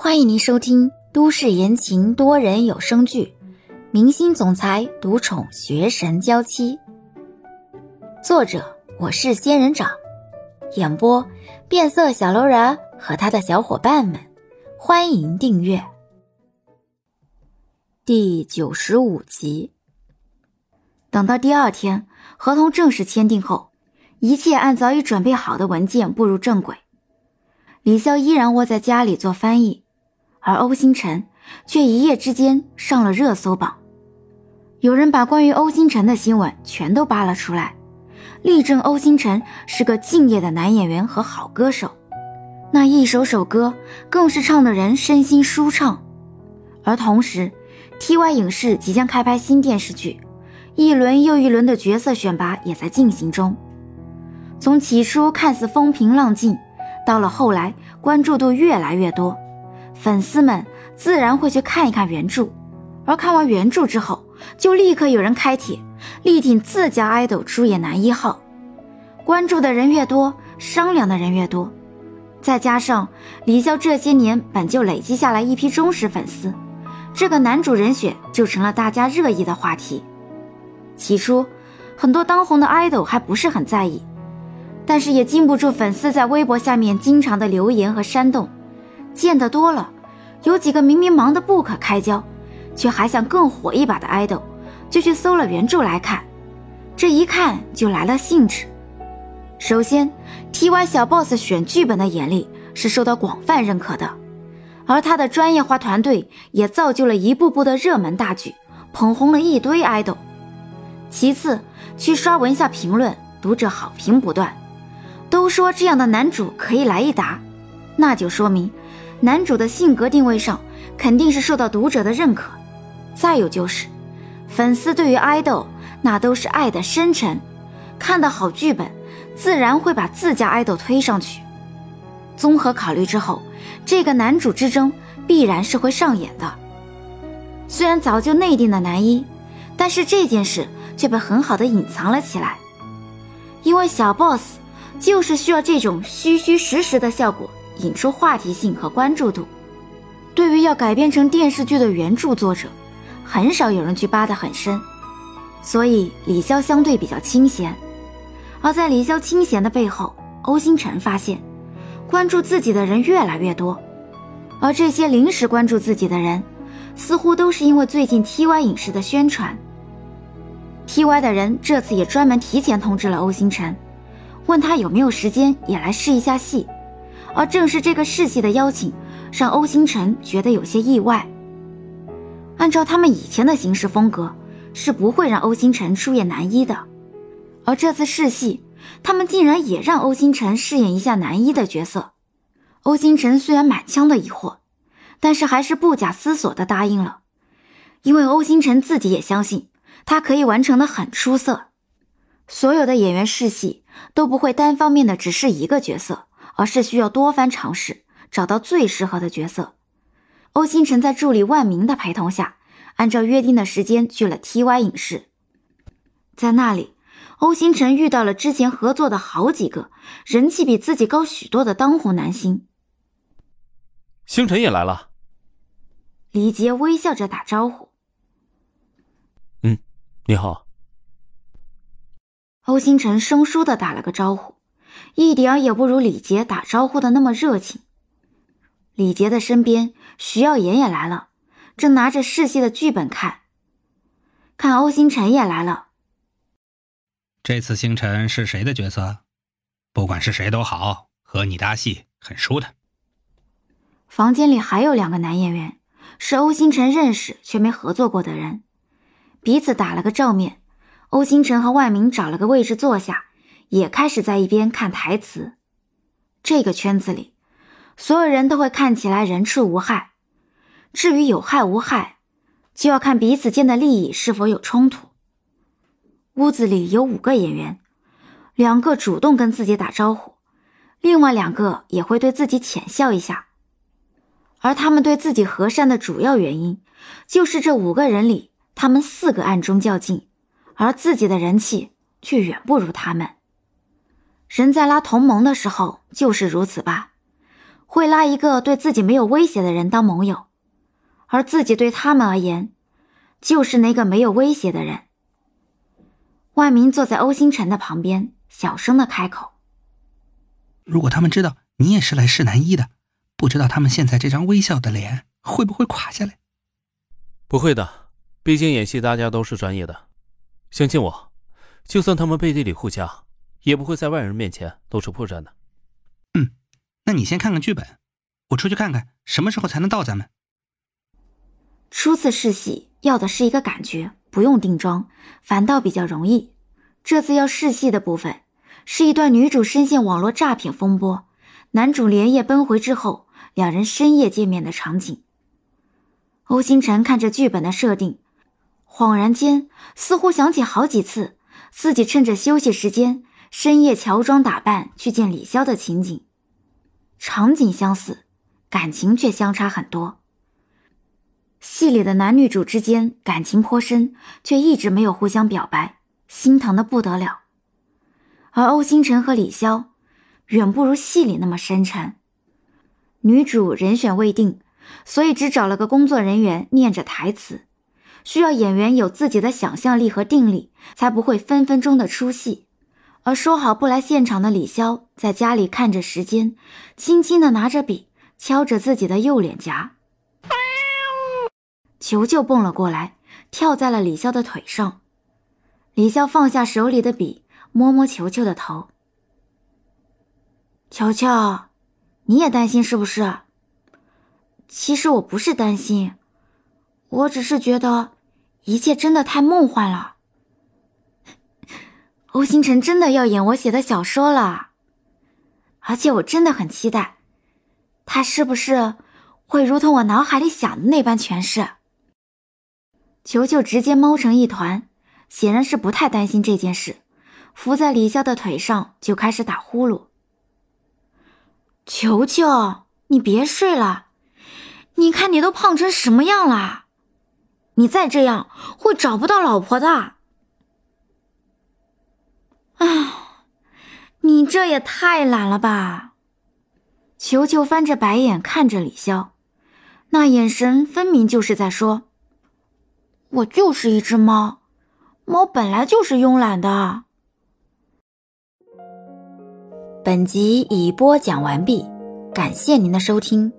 欢迎您收听都市言情多人有声剧《明星总裁独宠学神娇妻》，作者我是仙人掌，演播变色小楼人和他的小伙伴们。欢迎订阅第九十五集。等到第二天，合同正式签订后，一切按早已准备好的文件步入正轨。李潇依然窝在家里做翻译。而欧星辰却一夜之间上了热搜榜，有人把关于欧星辰的新闻全都扒了出来，力证欧星辰是个敬业的男演员和好歌手，那一首首歌更是唱的人身心舒畅。而同时，TY 影视即将开拍新电视剧，一轮又一轮的角色选拔也在进行中。从起初看似风平浪静，到了后来关注度越来越多。粉丝们自然会去看一看原著，而看完原著之后，就立刻有人开帖力挺自家爱豆出演男一号。关注的人越多，商量的人越多，再加上李潇这些年本就累积下来一批忠实粉丝，这个男主人选就成了大家热议的话题。起初，很多当红的爱豆还不是很在意，但是也禁不住粉丝在微博下面经常的留言和煽动。见得多了，有几个明明忙得不可开交，却还想更火一把的爱豆，就去搜了原著来看。这一看就来了兴致。首先，T.Y 小 boss 选剧本的眼力是受到广泛认可的，而他的专业化团队也造就了一部部的热门大剧，捧红了一堆爱豆。其次，去刷文下评论，读者好评不断，都说这样的男主可以来一打，那就说明。男主的性格定位上肯定是受到读者的认可，再有就是粉丝对于爱豆那都是爱的深沉，看到好剧本，自然会把自家爱豆推上去。综合考虑之后，这个男主之争必然是会上演的。虽然早就内定的男一，但是这件事却被很好的隐藏了起来，因为小 boss 就是需要这种虚虚实实的效果。引出话题性和关注度。对于要改编成电视剧的原著作者，很少有人去扒得很深，所以李潇相对比较清闲。而在李潇清闲的背后，欧星辰发现，关注自己的人越来越多，而这些临时关注自己的人，似乎都是因为最近 TY 影视的宣传。TY 的人这次也专门提前通知了欧星辰，问他有没有时间也来试一下戏。而正是这个试戏的邀请，让欧星辰觉得有些意外。按照他们以前的行事风格，是不会让欧星辰出演男一的。而这次试戏，他们竟然也让欧星辰饰演一下男一的角色。欧星辰虽然满腔的疑惑，但是还是不假思索的答应了，因为欧星辰自己也相信他可以完成的很出色。所有的演员试戏都不会单方面的只是一个角色。而是需要多番尝试，找到最适合的角色。欧星辰在助理万明的陪同下，按照约定的时间去了 TY 影视。在那里，欧星辰遇到了之前合作的好几个人气比自己高许多的当红男星。星辰也来了。李杰微笑着打招呼：“嗯，你好。”欧星辰生疏的打了个招呼。一点儿也不如李杰打招呼的那么热情。李杰的身边，徐耀言也来了，正拿着试戏的剧本看。看欧星辰也来了。这次星辰是谁的角色？不管是谁都好，和你搭戏很舒坦。房间里还有两个男演员，是欧星辰认识却没合作过的人，彼此打了个照面。欧星辰和万明找了个位置坐下。也开始在一边看台词。这个圈子里，所有人都会看起来人畜无害。至于有害无害，就要看彼此间的利益是否有冲突。屋子里有五个演员，两个主动跟自己打招呼，另外两个也会对自己浅笑一下。而他们对自己和善的主要原因，就是这五个人里，他们四个暗中较劲，而自己的人气却远不如他们。人在拉同盟的时候就是如此吧，会拉一个对自己没有威胁的人当盟友，而自己对他们而言，就是那个没有威胁的人。万明坐在欧星辰的旁边，小声的开口：“如果他们知道你也是来试男一的，不知道他们现在这张微笑的脸会不会垮下来？”“不会的，毕竟演戏大家都是专业的，相信我，就算他们背地里互掐，也不会在外人面前露出破绽的。”“嗯，那你先看看剧本，我出去看看什么时候才能到咱们。”初次试戏要的是一个感觉。不用定妆，反倒比较容易。这次要试戏的部分，是一段女主深陷网络诈骗风波，男主连夜奔回之后，两人深夜见面的场景。欧星辰看着剧本的设定，恍然间似乎想起好几次自己趁着休息时间深夜乔装打扮去见李潇的情景，场景相似，感情却相差很多。戏里的男女主之间感情颇深，却一直没有互相表白，心疼的不得了。而欧星辰和李潇，远不如戏里那么深沉。女主人选未定，所以只找了个工作人员念着台词，需要演员有自己的想象力和定力，才不会分分钟的出戏。而说好不来现场的李潇，在家里看着时间，轻轻的拿着笔，敲着自己的右脸颊。球球蹦了过来，跳在了李潇的腿上。李潇放下手里的笔，摸摸球球的头。球球，你也担心是不是？其实我不是担心，我只是觉得一切真的太梦幻了。欧星辰真的要演我写的小说了，而且我真的很期待，他是不是会如同我脑海里想的那般诠释？球球直接猫成一团，显然是不太担心这件事，伏在李潇的腿上就开始打呼噜。球球，你别睡了，你看你都胖成什么样了，你再这样会找不到老婆的。啊，你这也太懒了吧！球球翻着白眼看着李潇，那眼神分明就是在说。我就是一只猫，猫本来就是慵懒的。本集已播讲完毕，感谢您的收听。